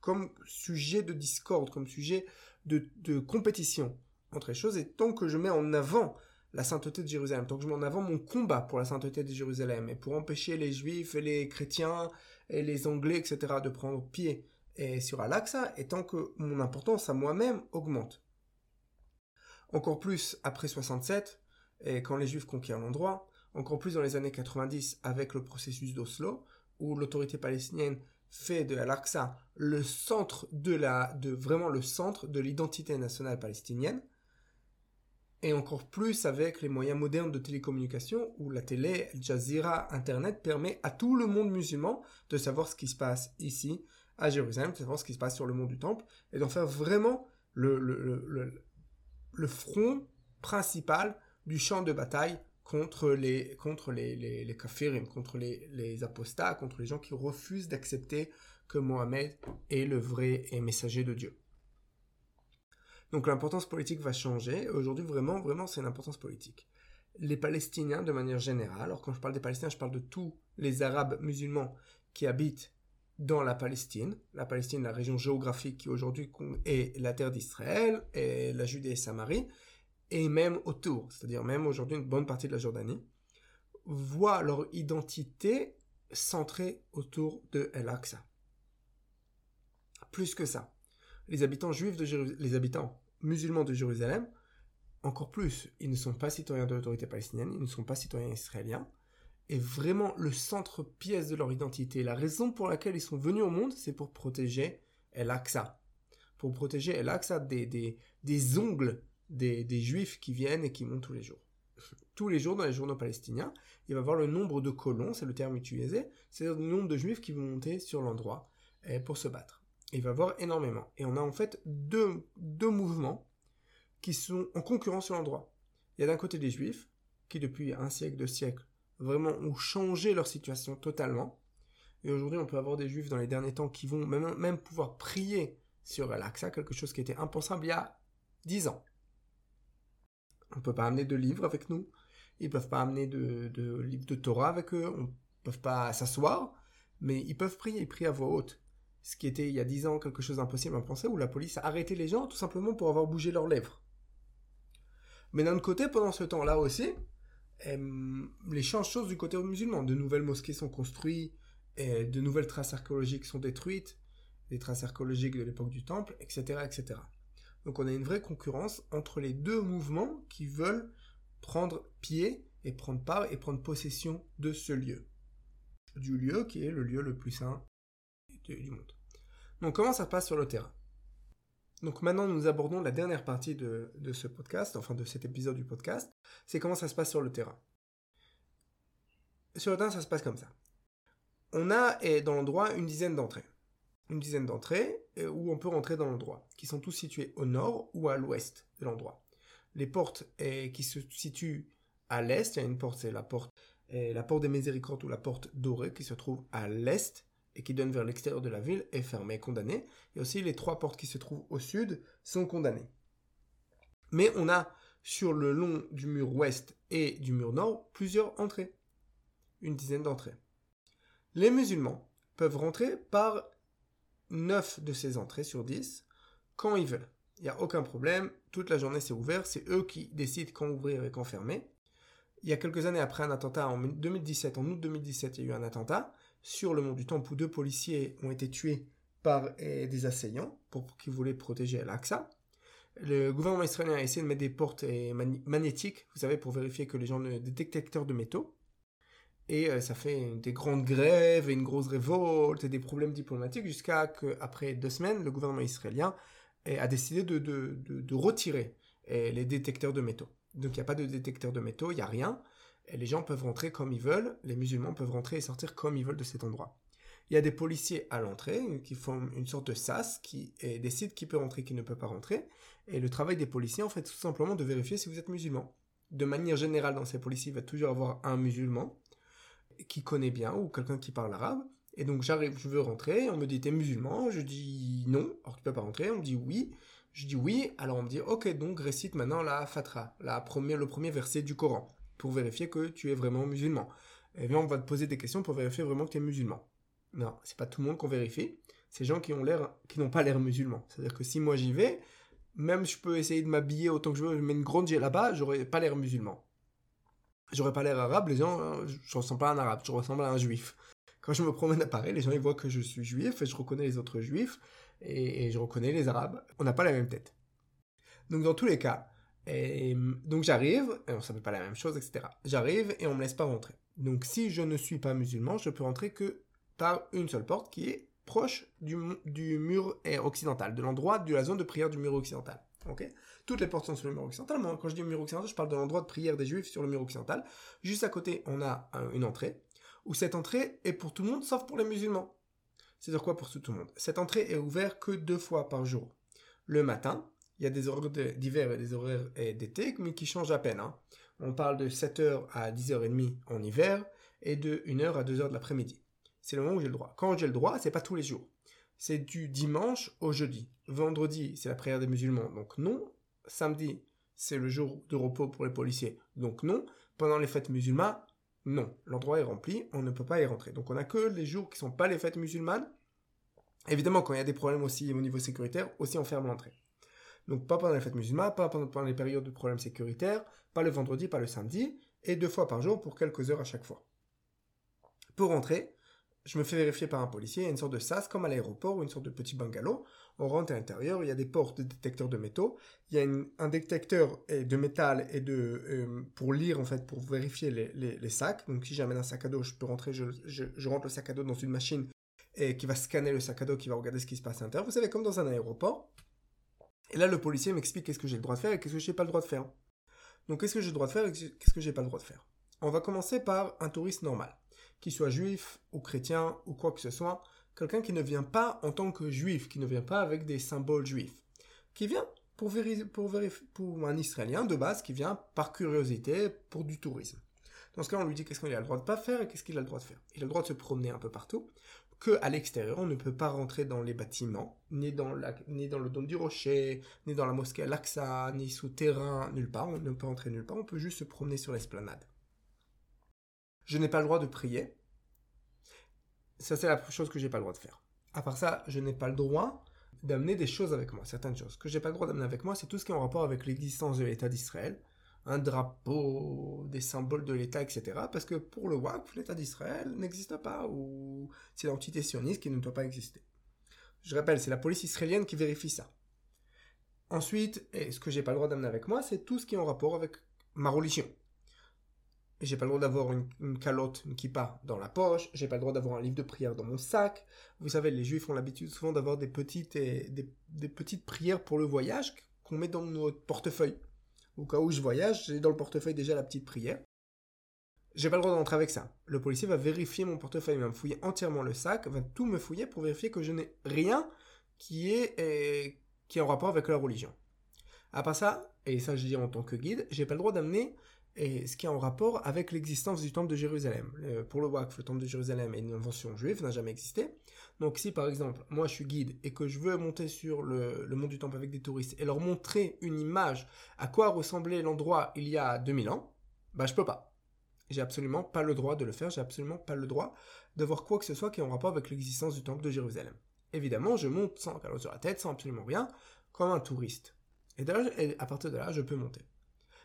comme sujet de discorde, comme sujet de, de, compétition entre les choses. Et tant que je mets en avant la sainteté de Jérusalem, que je mets en avant mon combat pour la sainteté de Jérusalem et pour empêcher les juifs et les chrétiens et les anglais, etc., de prendre pied et sur Al-Aqsa, et tant que mon importance à moi-même augmente. Encore plus après 67, et quand les juifs conquièrent l'endroit, encore plus dans les années 90 avec le processus d'Oslo, où l'autorité palestinienne fait de Al-Aqsa le centre de la, de vraiment le centre de l'identité nationale palestinienne, et encore plus avec les moyens modernes de télécommunication où la télé, Al Jazeera, Internet permet à tout le monde musulman de savoir ce qui se passe ici, à Jérusalem, de savoir ce qui se passe sur le mont du Temple, et d'en faire vraiment le, front principal du champ de bataille contre les, contre les, kafirim, contre les, les apostats, contre les gens qui refusent d'accepter que Mohamed est le vrai messager de Dieu. Donc l'importance politique va changer. Aujourd'hui, vraiment, vraiment, c'est une importance politique. Les Palestiniens, de manière générale, alors quand je parle des Palestiniens, je parle de tous les Arabes musulmans qui habitent dans la Palestine. La Palestine, la région géographique qui aujourd'hui est la terre d'Israël, et la Judée et Samarie, et même autour, c'est-à-dire même aujourd'hui une bonne partie de la Jordanie, voient leur identité centrée autour de El-Aqsa. Plus que ça, les habitants juifs de les habitants musulmans de Jérusalem, encore plus, ils ne sont pas citoyens de l'autorité palestinienne, ils ne sont pas citoyens israéliens, et vraiment le centre-pièce de leur identité. La raison pour laquelle ils sont venus au monde, c'est pour protéger El-Aqsa. Pour protéger El-Aqsa des, des, des, ongles des, des juifs qui viennent et qui montent tous les jours. Tous les jours dans les journaux palestiniens, il va y avoir le nombre de colons, c'est le terme utilisé, c'est-à-dire le nombre de juifs qui vont monter sur l'endroit eh, pour se battre il va y avoir énormément. Et on a en fait deux, mouvements qui sont en concurrence sur l'endroit. Il y a d'un côté des juifs, qui depuis un siècle, deux siècles, vraiment ont changé leur situation totalement. Et aujourd'hui, on peut avoir des juifs dans les derniers temps qui vont même, pouvoir prier sur Al-Aqsa, quelque chose qui était impensable il y a dix ans. On ne peut pas amener de livres avec nous. Ils ne peuvent pas amener de, de livres de Torah avec eux. On ne peut pas s'asseoir. Mais ils peuvent prier. Ils prient à voix haute ce qui était il y a dix ans quelque chose d'impossible à penser, où la police a arrêté les gens tout simplement pour avoir bougé leurs lèvres. Mais d'un autre côté, pendant ce temps-là aussi, les choses changent du côté musulman. De nouvelles mosquées sont construites, et de nouvelles traces archéologiques sont détruites, des traces archéologiques de l'époque du Temple, etc., etc. Donc on a une vraie concurrence entre les deux mouvements qui veulent prendre pied et prendre part et prendre possession de ce lieu. Du lieu qui est le lieu le plus saint du, monde. Donc comment ça se passe sur le terrain? Donc maintenant nous abordons la dernière partie de, ce podcast, enfin de cet épisode du podcast, c'est comment ça se passe sur le terrain. Sur le terrain ça se passe comme ça. On a dans l'endroit une dizaine d'entrées. Une dizaine d'entrées euh, où on peut rentrer dans l'endroit, qui sont tous situés au nord ou à l'ouest de l'endroit. Les portes qui se situent à l'est, il y a une porte, c'est la porte, la porte des Miséricordes ou la porte dorée qui se trouve à l'est et qui donne vers l'extérieur de la ville est fermée, condamnée. Et aussi les trois portes qui se trouvent au sud sont condamnées. Mais on a sur le long du mur ouest et du mur nord plusieurs entrées. Une dizaine d'entrées. Les musulmans peuvent rentrer par 9 de ces entrées sur 10 quand ils veulent. Il n'y a aucun problème, toute la journée c'est ouvert, c'est eux qui décident quand ouvrir et quand fermer. Il y a quelques années après un attentat, en 2017, en août 2017, il y a eu un attentat, sur le mont du Temple où deux policiers ont été tués par eh, des assaillants pour, qui voulaient protéger Al-Aqsa. Le gouvernement israélien a essayé de mettre des portes eh, magnétiques, vous savez, pour vérifier que les gens ne, des détecteurs de métaux. Et euh, ça fait des grandes grèves et une grosse révolte et des problèmes diplomatiques jusqu'à que, après deux semaines, le gouvernement israélien eh, a décidé de, de, de, retirer les détecteurs de métaux. Donc il n'y a pas de détecteur de métaux, il n'y a rien. Et les gens peuvent rentrer comme ils veulent, les musulmans peuvent rentrer et sortir comme ils veulent de cet endroit. Il y a des policiers à l'entrée qui font une sorte de sas qui et décident qui peut rentrer, qui ne peut pas rentrer. Et le travail des policiers, en fait, tout simplement de vérifier si vous êtes musulman. De manière générale, dans ces policiers, il va toujours avoir un musulman qui connaît bien ou quelqu'un qui parle arabe. Et donc j'arrive, je veux rentrer, on me dit t'es musulman, je dis non, alors tu peux pas rentrer, on me dit oui, je dis oui, alors on me dit ok donc récite maintenant la fatra, la première, le premier verset du Coran, pour vérifier que tu es vraiment musulman. Et bien on va te poser des questions pour vérifier vraiment que tu es musulman. Non, c'est pas tout le monde qu'on vérifie, c'est gens qui ont l'air, qui n'ont pas l'air musulmans. C'est-à-dire que si moi j'y vais, même je peux essayer de m'habiller autant que je veux, je mets une grande là-bas, j'aurais pas l'air musulman. J'aurais pas l'air arabe, les gens, euh, je ressemble pas à un arabe, je ressemble à un juif. Quand je me promène à Paris, les gens ils voient que je suis juif et je reconnais les autres juifs et, je reconnais les arabes. On n'a pas la même tête. Donc dans tous les cas, et, donc j'arrive, on ne pas la même chose, etc. J'arrive et on me laisse pas rentrer. Donc si je ne suis pas musulman, je peux rentrer que par une seule porte qui est proche du, mur occidental, de l'endroit de la zone de prière du mur occidental. Ok? Toutes les portes sont sur le mur occidental. Moi, quand je dis mur occidental, je parle de l'endroit de prière des juifs sur le mur occidental. Juste à côté, on a une entrée où cette entrée est pour tout le monde sauf pour les musulmans. C'est-à-dire quoi pour tout le monde? Cette entrée est ouverte que deux fois par jour. Le matin, il y a des horaires d'hiver et des horaires d'été, mais qui changent à peine. Hein. On parle de 7h à 10h30 en hiver et de 1h à 2h de l'après-midi. C'est le moment où j'ai le droit. Quand j'ai le droit, c'est pas tous les jours. C'est du dimanche au jeudi. Vendredi, c'est la prière des musulmans, donc non. Samedi, c'est le jour de repos pour les policiers, donc non. Pendant les fêtes musulmanes, non, l'endroit est rempli, on ne peut pas y rentrer. Donc on n'a que les jours qui ne sont pas les fêtes musulmanes. Évidemment, quand il y a des problèmes aussi au niveau sécuritaire, aussi on ferme l'entrée. Donc pas pendant les fêtes musulmanes, pas pendant les périodes de problèmes sécuritaires, pas le vendredi, pas le samedi, et deux fois par jour pour quelques heures à chaque fois. Pour rentrer, je me fais vérifier par un policier, il y a une sorte de sas comme à l'aéroport ou une sorte de petit bungalow. On rentre à l'intérieur, il y a des portes de détecteurs de métaux, il y a un détecteur de métal et de euh, pour lire en fait pour vérifier les, sacs. Donc si j'amène un sac à dos, je peux rentrer, je, rentre le sac à dos dans une machine qui va scanner le sac à dos, qui va regarder ce qui se passe à l'intérieur. Vous savez comme dans un aéroport. Et là le policier m'explique qu'est-ce que j'ai le droit de faire et qu'est-ce que j'ai pas le droit de faire. Donc qu'est-ce que j'ai le droit de faire et qu'est-ce que j'ai pas le droit de faire? On va commencer par un touriste normal qu'il soit juif ou chrétien ou quoi que ce soit, quelqu'un qui ne vient pas en tant que juif, qui ne vient pas avec des symboles juifs, qui vient pour, pour, un Israélien de base, qui vient par curiosité pour du tourisme. Dans ce cas, on lui dit qu'est-ce qu'il a le droit de pas faire et qu'est-ce qu'il a le droit de faire? Il a le droit de se promener un peu partout, que à l'extérieur, on ne peut pas rentrer dans les bâtiments, ni dans, la, ni dans le dôme du rocher, ni dans la mosquée Al-Aqsa, ni souterrain, nulle part. On ne peut rentrer nulle part, on peut juste se promener sur l'esplanade. Je n'ai pas le droit de prier. Ça, c'est la chose que j'ai pas le droit de faire. À part ça, je n'ai pas le droit d'amener des choses avec moi, certaines choses. Ce que j'ai pas le droit d'amener avec moi, c'est tout ce qui est en rapport avec l'existence de l'État d'Israël, un drapeau, des symboles de l'État, etc. Parce que pour le WAC, l'État d'Israël n'existe pas, ou c'est l'entité sioniste qui ne doit pas exister. Je rappelle, c'est la police israélienne qui vérifie ça. Ensuite, et ce que j'ai pas le droit d'amener avec moi, c'est tout ce qui est en rapport avec ma religion j'ai pas le droit d'avoir une, calotte, une kippa dans la poche, j'ai pas le droit d'avoir un livre de prière dans mon sac. Vous savez, les juifs ont l'habitude souvent d'avoir des petites, des, petites prières pour le voyage qu'on met dans notre portefeuille. Au cas où je voyage, j'ai dans le portefeuille déjà la petite prière. J'ai pas le droit d'entrer avec ça. Le policier va vérifier mon portefeuille, va me fouiller entièrement le sac, va tout me fouiller pour vérifier que je n'ai rien qui est, eh, qui est en rapport avec la religion. À part ça, et ça je dis en tant que guide, j'ai pas le droit d'amener et ce qui est en rapport avec l'existence du temple de Jérusalem. Euh, pour le WAC, le temple de Jérusalem est une invention juive, n'a jamais existé. Donc si par exemple, moi je suis guide et que je veux monter sur le, mont du temple avec des touristes et leur montrer une image à quoi ressemblait l'endroit il y a 2000 ans, bah je peux pas. J'ai absolument pas le droit de le faire, j'ai absolument pas le droit de voir quoi que ce soit qui est en rapport avec l'existence du temple de Jérusalem. Évidemment, je monte sans calotte sur la tête, sans absolument rien, comme un touriste. Et, et à partir de là, je peux monter.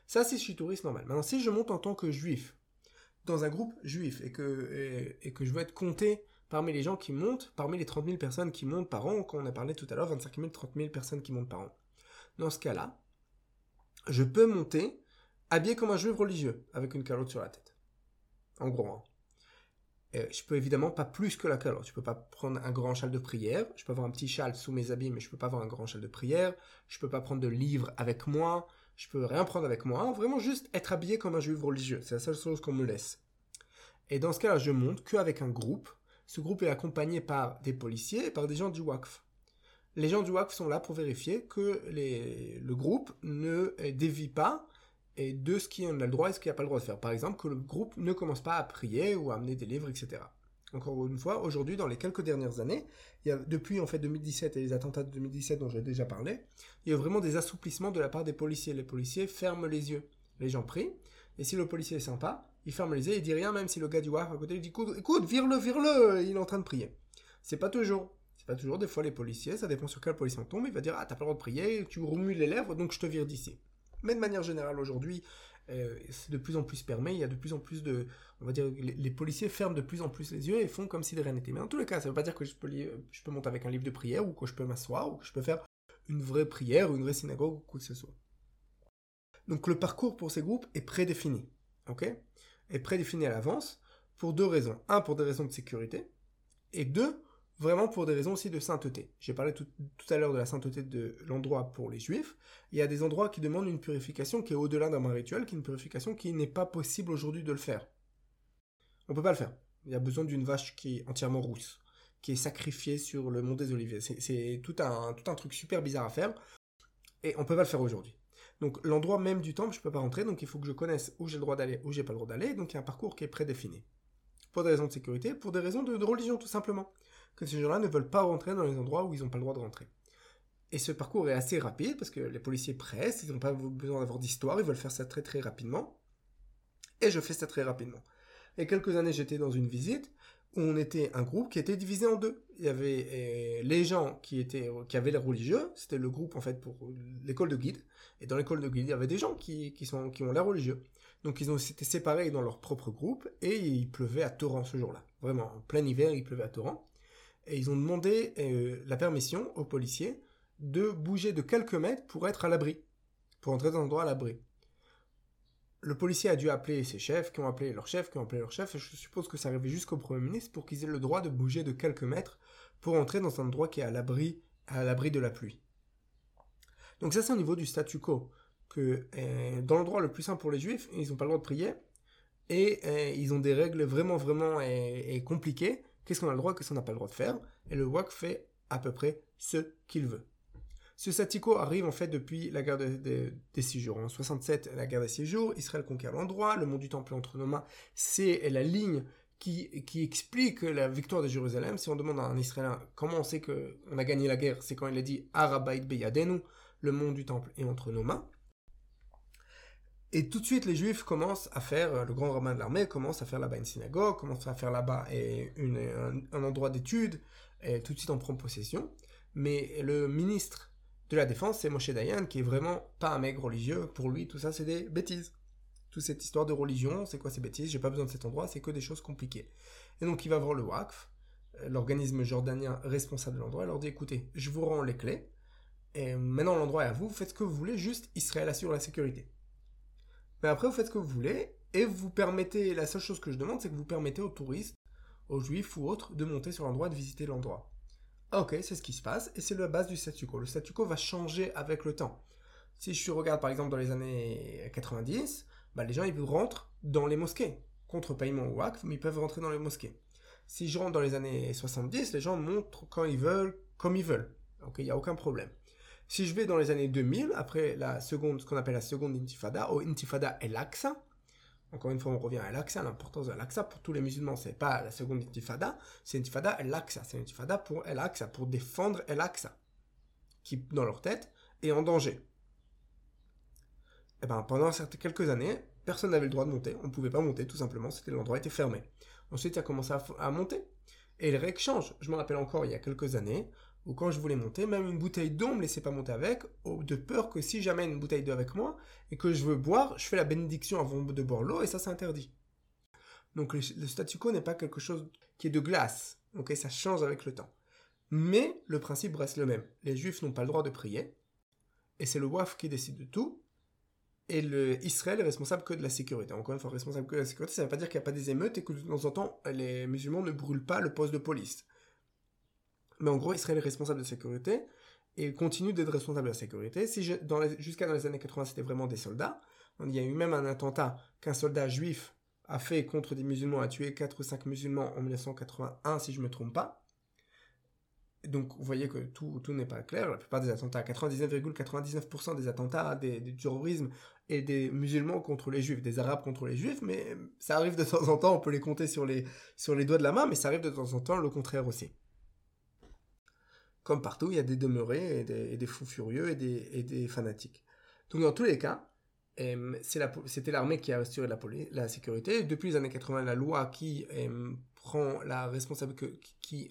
Ça, si je touriste normal. Maintenant, si je monte en tant que juif, dans un groupe juif, et que, et, que je veux être compté parmi les gens qui montent, parmi les 30 000 personnes qui montent par an, qu'on a parlé tout à l'heure, 25 000, 30 000 personnes qui montent par an. Dans ce cas-là, je peux monter habillé comme un juif religieux, avec une calotte sur la tête. En gros. Hein. je peux évidemment pas plus que la calotte. Je peux pas prendre un grand châle de prière. Je peux avoir un petit châle sous mes habits, mais je peux pas avoir un grand châle de prière. Je peux pas prendre de livres avec moi je peux rien prendre avec moi, vraiment juste être habillé comme un juif religieux, c'est la seule chose qu'on me laisse. Et dans ce cas-là, je monte qu'avec un groupe. Ce groupe est accompagné par des policiers et par des gens du WACF. Les gens du WACF sont là pour vérifier que le groupe ne dévie pas de ce qui en a le droit et ce qui n'a pas le droit de faire. Par exemple, que le groupe ne commence pas à prier ou à amener des livres, etc. Encore une fois, aujourd'hui, dans les quelques dernières années, il y a, depuis en fait 2017 et les attentats de 2017 dont j'ai déjà parlé, il y a vraiment des assouplissements de la part des policiers. Les policiers ferment les yeux. Les gens prient, et si le policier est sympa, il ferme les yeux, il dit rien, même si le gars du WAF à côté lui dit écoute, vire-le, vire-le, il est en train de prier. C'est pas toujours. C'est pas toujours, des fois les policiers, ça dépend sur quel policier on tombe, il va dire ah t'as pas le droit de prier, tu remues les lèvres, donc je te vire d'ici. Mais de manière générale aujourd'hui, euh, c'est de plus en plus permis, il y a de plus en plus de, on va dire, les, policiers ferment de plus en plus les yeux et font comme si de rien n'était. Mais en tous les cas, ça ne veut pas dire que je peux, je peux monter avec un livre de prière ou que je peux m'asseoir ou que je peux faire une vraie prière ou une vraie synagogue ou quoi que ce soit. Donc le parcours pour ces groupes est prédéfini, ok? Est prédéfini à l'avance pour deux raisons. Un, pour des raisons de sécurité, et deux, vraiment pour des raisons aussi de sainteté. J'ai parlé tout, à l'heure de la sainteté de l'endroit pour les juifs. Il y a des endroits qui demandent une purification qui est au-delà d'un rituel, qui est une purification qui n'est pas possible aujourd'hui de le faire. On peut pas le faire. Il y a besoin d'une vache qui est entièrement rousse, qui est sacrifiée sur le mont des Oliviers. C'est tout un, truc super bizarre à faire, et on peut pas le faire aujourd'hui. Donc l'endroit même du temple, je peux pas rentrer, donc il faut que je connaisse où j'ai le droit d'aller, où j'ai pas le droit d'aller, donc il y a un parcours qui est prédéfini. Pour des raisons de sécurité, pour des raisons de religion tout simplement que ces gens-là ne veulent pas rentrer dans les endroits où ils n'ont pas le droit de rentrer. Et ce parcours est assez rapide parce que les policiers pressent, ils n'ont pas besoin d'avoir d'histoire, ils veulent faire ça très très rapidement. Et je fais ça très rapidement. A quelques années, j'étais dans une visite où on était un groupe qui était divisé en deux. Il y avait euh, les gens qui étaient qui avaient les religieux, c'était le groupe en fait pour l'école de guide. Et dans l'école de guide, il y avait des gens qui, sont, qui ont l'air religieux. Donc ils ont été séparés dans leur propre groupe et il pleuvait à torrent ce jour-là. Vraiment, en plein hiver, il pleuvait à torrent et ils ont demandé euh, la permission aux policiers de bouger de quelques mètres pour être à l'abri, pour entrer dans un endroit à l'abri. Le policier a dû appeler ses chefs, qui ont appelé leur chef, qui ont appelé leur chef, et je suppose que ça arrivait jusqu'au Premier ministre pour qu'ils aient le droit de bouger de quelques mètres pour entrer dans un endroit qui est à l'abri, à l'abri de la pluie. Donc ça c'est au niveau du statu quo, que euh, dans l'endroit le plus simple pour les juifs, ils n'ont pas le droit de prier, et euh, ils ont des règles vraiment vraiment compliquées, qu'est-ce qu'on a le droit, qu'est-ce qu'on n'a pas le droit de faire, et le WAC fait à peu près ce qu'il veut. Ce statico arrive en fait depuis la guerre des six jours. En 67, la guerre des six jours, Israël conquiert l'endroit, le mont du temple entre nos mains, c'est la ligne qui, qui, explique la victoire de Jérusalem. Si on demande à un Israélien comment on sait qu'on a gagné la guerre, c'est quand il a dit Arabait Beyadenu, le mont du temple est entre nos mains. Et tout de suite, les Juifs commencent à faire, euh, le grand rabbin de l'armée commence à faire là-bas une synagogue, commence à faire là-bas un, endroit d'étude, et tout de suite on prend possession. Mais le ministre de la Défense, c'est Moshe Dayan, qui est vraiment pas un mec religieux. Pour lui, tout ça, c'est des bêtises. Toute cette histoire de religion, c'est quoi ces bêtises? J'ai pas besoin de cet endroit, c'est que des choses compliquées. Et donc, il va voir le WACF, euh, l'organisme jordanien responsable de l'endroit, il leur dit écoutez, je vous rends les clés, et maintenant l'endroit est à vous, faites ce que vous voulez, juste Israël assure la sécurité. Mais après, vous faites ce que vous voulez, et vous permettez, la seule chose que je demande, c'est que vous permettez aux touristes, aux juifs ou autres, de monter sur l'endroit, de visiter l'endroit. Ok, c'est ce qui se passe, et c'est la base du statu quo. Le statu quo va changer avec le temps. Si je regarde par exemple dans les années 90, bah, les gens ils rentrent dans les mosquées. Contre paiement ou WACF, mais ils peuvent rentrer dans les mosquées. Si je rentre dans les années 70, les gens montrent quand ils veulent, comme ils veulent. Ok, il n'y a aucun problème. Si je vais dans les années 2000, après la seconde, ce qu'on appelle la seconde intifada, ou intifada el-Aqsa, encore une fois, on revient à l'Aqsa, l'importance de l'Aqsa pour tous les musulmans, c'est pas la seconde intifada, c'est intifada el-Aqsa, c'est intifada pour el-Aqsa, pour défendre el-Aqsa, qui, dans leur tête, est en danger. Et eh ben, pendant quelques années, personne n'avait le droit de monter, on ne pouvait pas monter, tout simplement, c'était l'endroit était fermé. Ensuite, il a commencé à, monter, et les règles. Je me rappelle encore, il y a quelques années, ou quand je voulais monter, même une bouteille d'eau, me laissait pas monter avec, de peur que si j'amène une bouteille d'eau avec moi et que je veux boire, je fais la bénédiction avant de boire l'eau et ça c'est interdit. Donc le, statu quo n'est pas quelque chose qui est de glace, ok, ça change avec le temps. Mais le principe reste le même. Les juifs n'ont pas le droit de prier, et c'est le WAF qui décide de tout, et le Israël est responsable que de la sécurité. Encore une fois, responsable que de la sécurité, ça ne veut pas dire qu'il n'y a pas des émeutes et que de temps en temps, les musulmans ne brûlent pas le poste de police. Mais en gros, Israël est responsable de sécurité. et continuent d'être responsables de la sécurité. Si jusqu'à dans les années 80, c'était vraiment des soldats. Il y a eu même un attentat qu'un soldat juif a fait contre des musulmans, a tué 4 ou 5 musulmans en 1981, si je ne me trompe pas. Donc, vous voyez que tout, n'est pas clair. La plupart des attentats, 99,99% des attentats, des, du terrorisme et des musulmans contre les juifs, des arabes contre les juifs, mais ça arrive de temps en temps, on peut les compter sur les doigts de la main, mais ça arrive de temps en temps le contraire aussi. Comme partout, il y a des demeurés et des, fous furieux et des, fanatiques. Donc dans tous les cas, c'était l'armée qui a assuré la, sécurité. Depuis les années 80, la loi qui prend la responsabilité, qui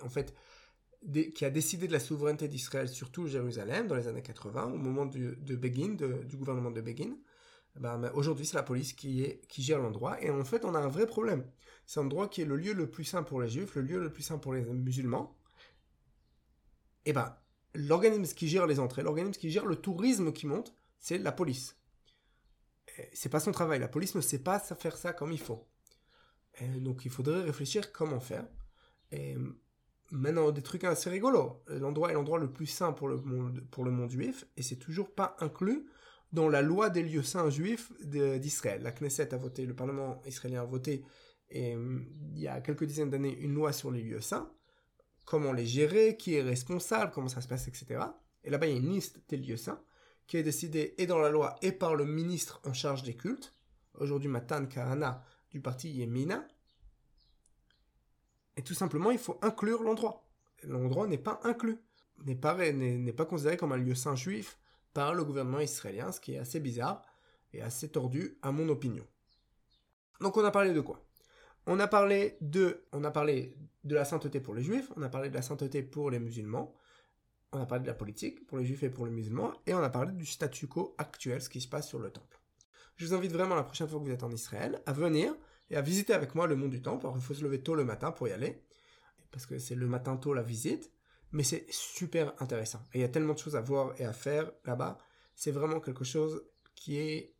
a décidé de la souveraineté d'Israël sur tout Jérusalem dans les années 80, au moment du, de Begin, du gouvernement de Begin. Eh ben, aujourd'hui, c'est la police qui, qui gère l'endroit. Et en fait, on a un vrai problème. C'est un endroit qui est le lieu le plus sain pour les juifs, le lieu le plus sain pour les musulmans eh ben, l'organisme qui gère les entrées, l'organisme qui gère le tourisme qui monte, c'est la police. C'est pas son travail. La police ne sait pas faire ça comme il faut. donc il faudrait réfléchir comment faire. Et maintenant, des trucs assez rigolos. L'endroit est l'endroit le plus sain pour le monde, juif, et c'est toujours pas inclus dans la loi des lieux saints juifs d'Israël. La Knesset a voté, le Parlement israélien a voté, il y a quelques dizaines d'années, une loi sur les lieux saints comment les gérer, qui est responsable, comment ça se passe, etc. Et là-bas, il y a une liste des lieux saints qui est décidée et dans la loi et par le ministre en charge des cultes. Aujourd'hui, Matan Kahana du parti Yemina. Et tout simplement, il faut inclure l'endroit. L'endroit n'est pas inclus, n'est n'est pas considéré comme un lieu saint juif par le gouvernement israélien, ce qui est assez bizarre et assez tordu à mon opinion. Donc on a parlé de quoi? On a parlé de, on a parlé de la sainteté pour les juifs, on a parlé de la sainteté pour les musulmans, on a parlé de la politique pour les juifs et pour les musulmans, et on a parlé du statu quo actuel, ce qui se passe sur le temple. Je vous invite vraiment la prochaine fois que vous êtes en Israël à venir et à visiter avec moi le mont du temple. Alors il faut se lever tôt le matin pour y aller, parce que c'est le matin tôt la visite, mais c'est super intéressant. Il y a tellement de choses à voir et à faire là-bas. C'est vraiment quelque chose qui est,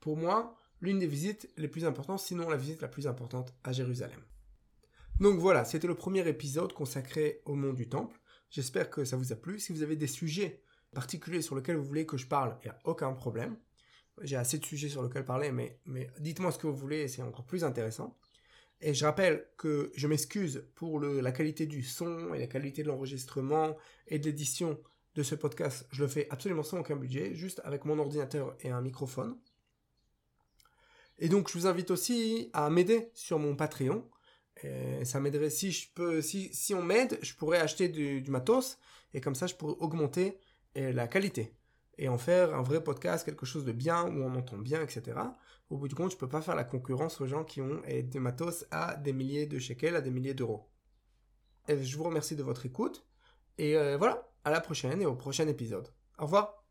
pour moi, l'une des visites les plus importantes, sinon la visite la plus importante à Jérusalem. Donc voilà, c'était le premier épisode consacré au monde du temple. J'espère que ça vous a plu. Si vous avez des sujets particuliers sur lesquels vous voulez que je parle, il n'y a aucun problème. J'ai assez de sujets sur lesquels parler, mais, mais dites-moi ce que vous voulez, c'est encore plus intéressant. Et je rappelle que je m'excuse pour la qualité du son et la qualité de l'enregistrement et de l'édition de ce podcast. Je le fais absolument sans aucun budget, juste avec mon ordinateur et un microphone. Et donc je vous invite aussi à m'aider sur mon Patreon ça m'aiderait si je peux, si, si on m'aide, je pourrais acheter du, matos et comme ça je pourrais augmenter la qualité et en faire un vrai podcast, quelque chose de bien où on entend bien, etc. Au bout du compte, je peux pas faire la concurrence aux gens qui ont des matos à des milliers de shekels, à des milliers d'euros. Je vous remercie de votre écoute et euh, voilà, à la prochaine et au prochain épisode. Au revoir.